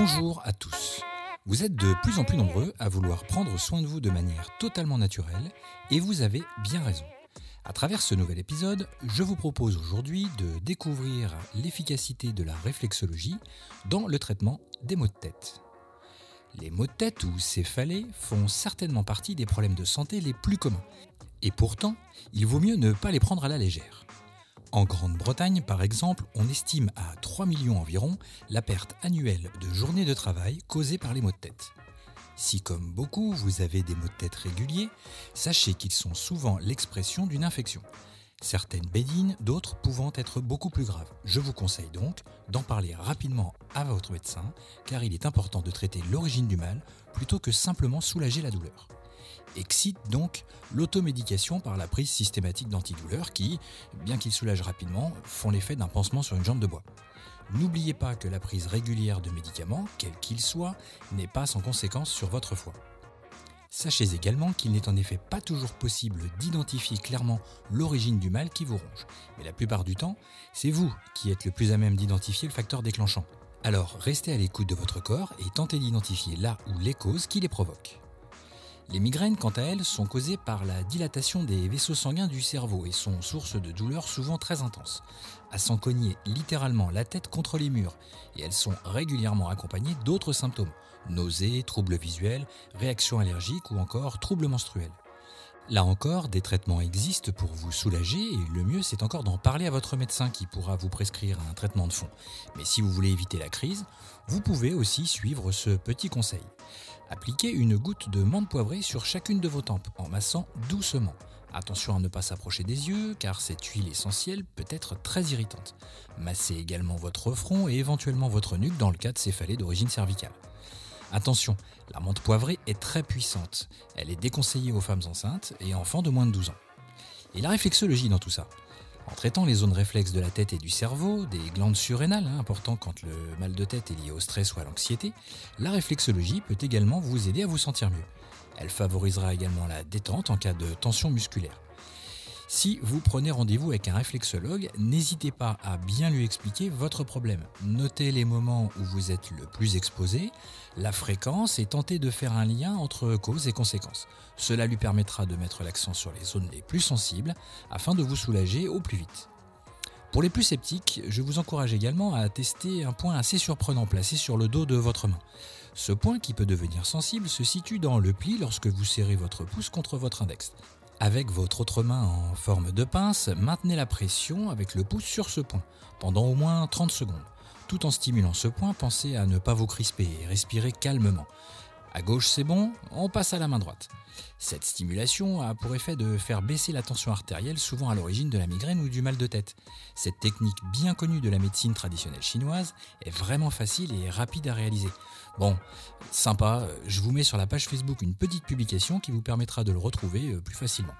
Bonjour à tous. Vous êtes de plus en plus nombreux à vouloir prendre soin de vous de manière totalement naturelle et vous avez bien raison. À travers ce nouvel épisode, je vous propose aujourd'hui de découvrir l'efficacité de la réflexologie dans le traitement des maux de tête. Les maux de tête ou céphalées font certainement partie des problèmes de santé les plus communs. Et pourtant, il vaut mieux ne pas les prendre à la légère. En Grande-Bretagne, par exemple, on estime à 3 millions environ la perte annuelle de journées de travail causée par les maux de tête. Si comme beaucoup, vous avez des maux de tête réguliers, sachez qu'ils sont souvent l'expression d'une infection. Certaines bédines, d'autres pouvant être beaucoup plus graves. Je vous conseille donc d'en parler rapidement à votre médecin, car il est important de traiter l'origine du mal plutôt que simplement soulager la douleur excite donc l'automédication par la prise systématique d'antidouleurs qui, bien qu'ils soulagent rapidement, font l'effet d'un pansement sur une jambe de bois. N'oubliez pas que la prise régulière de médicaments, quels qu'ils soient, n'est pas sans conséquence sur votre foie. Sachez également qu'il n'est en effet pas toujours possible d'identifier clairement l'origine du mal qui vous ronge, mais la plupart du temps, c'est vous qui êtes le plus à même d'identifier le facteur déclenchant. Alors restez à l'écoute de votre corps et tentez d'identifier là où les causes qui les provoquent. Les migraines, quant à elles, sont causées par la dilatation des vaisseaux sanguins du cerveau et sont source de douleurs souvent très intenses, à s'en cogner littéralement la tête contre les murs, et elles sont régulièrement accompagnées d'autres symptômes, nausées, troubles visuels, réactions allergiques ou encore troubles menstruels. Là encore, des traitements existent pour vous soulager et le mieux c'est encore d'en parler à votre médecin qui pourra vous prescrire un traitement de fond. Mais si vous voulez éviter la crise, vous pouvez aussi suivre ce petit conseil. Appliquez une goutte de menthe poivrée sur chacune de vos tempes en massant doucement. Attention à ne pas s'approcher des yeux car cette huile essentielle peut être très irritante. Massez également votre front et éventuellement votre nuque dans le cas de céphalées d'origine cervicale. Attention, la menthe poivrée est très puissante. Elle est déconseillée aux femmes enceintes et enfants de moins de 12 ans. Et la réflexologie dans tout ça en traitant les zones réflexes de la tête et du cerveau, des glandes surrénales, hein, important quand le mal de tête est lié au stress ou à l'anxiété, la réflexologie peut également vous aider à vous sentir mieux. Elle favorisera également la détente en cas de tension musculaire. Si vous prenez rendez-vous avec un réflexologue, n'hésitez pas à bien lui expliquer votre problème. Notez les moments où vous êtes le plus exposé, la fréquence et tentez de faire un lien entre cause et conséquence. Cela lui permettra de mettre l'accent sur les zones les plus sensibles afin de vous soulager au plus vite. Pour les plus sceptiques, je vous encourage également à tester un point assez surprenant placé sur le dos de votre main. Ce point qui peut devenir sensible se situe dans le pli lorsque vous serrez votre pouce contre votre index. Avec votre autre main en forme de pince, maintenez la pression avec le pouce sur ce point pendant au moins 30 secondes. Tout en stimulant ce point, pensez à ne pas vous crisper et respirer calmement. Gauche c'est bon, on passe à la main droite. Cette stimulation a pour effet de faire baisser la tension artérielle, souvent à l'origine de la migraine ou du mal de tête. Cette technique bien connue de la médecine traditionnelle chinoise est vraiment facile et rapide à réaliser. Bon, sympa, je vous mets sur la page Facebook une petite publication qui vous permettra de le retrouver euh, plus facilement.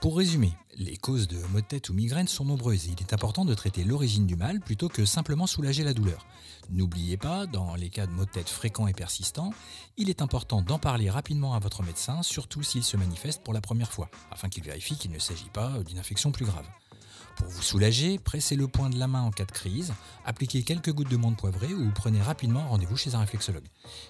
Pour résumer, les causes de maux de tête ou migraine sont nombreuses et il est important de traiter l'origine du mal plutôt que simplement soulager la douleur. N'oubliez pas, dans les cas de maux de tête fréquents et persistants, il est important d'en parler rapidement à votre médecin, surtout s'il se manifeste pour la première fois, afin qu'il vérifie qu'il ne s'agit pas d'une infection plus grave. Pour vous soulager, pressez le point de la main en cas de crise, appliquez quelques gouttes de menthe poivrée ou prenez rapidement rendez-vous chez un réflexologue.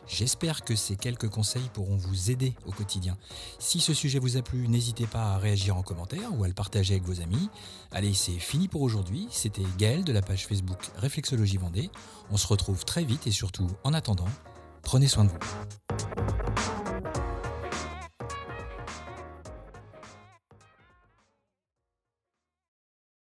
J'espère que ces quelques conseils pourront vous aider au quotidien. Si ce sujet vous a plu, n'hésitez pas à réagir en commentaire ou à le partager avec vos amis. Allez, c'est fini pour aujourd'hui. C'était Gaël de la page Facebook Réflexologie Vendée. On se retrouve très vite et surtout, en attendant, prenez soin de vous.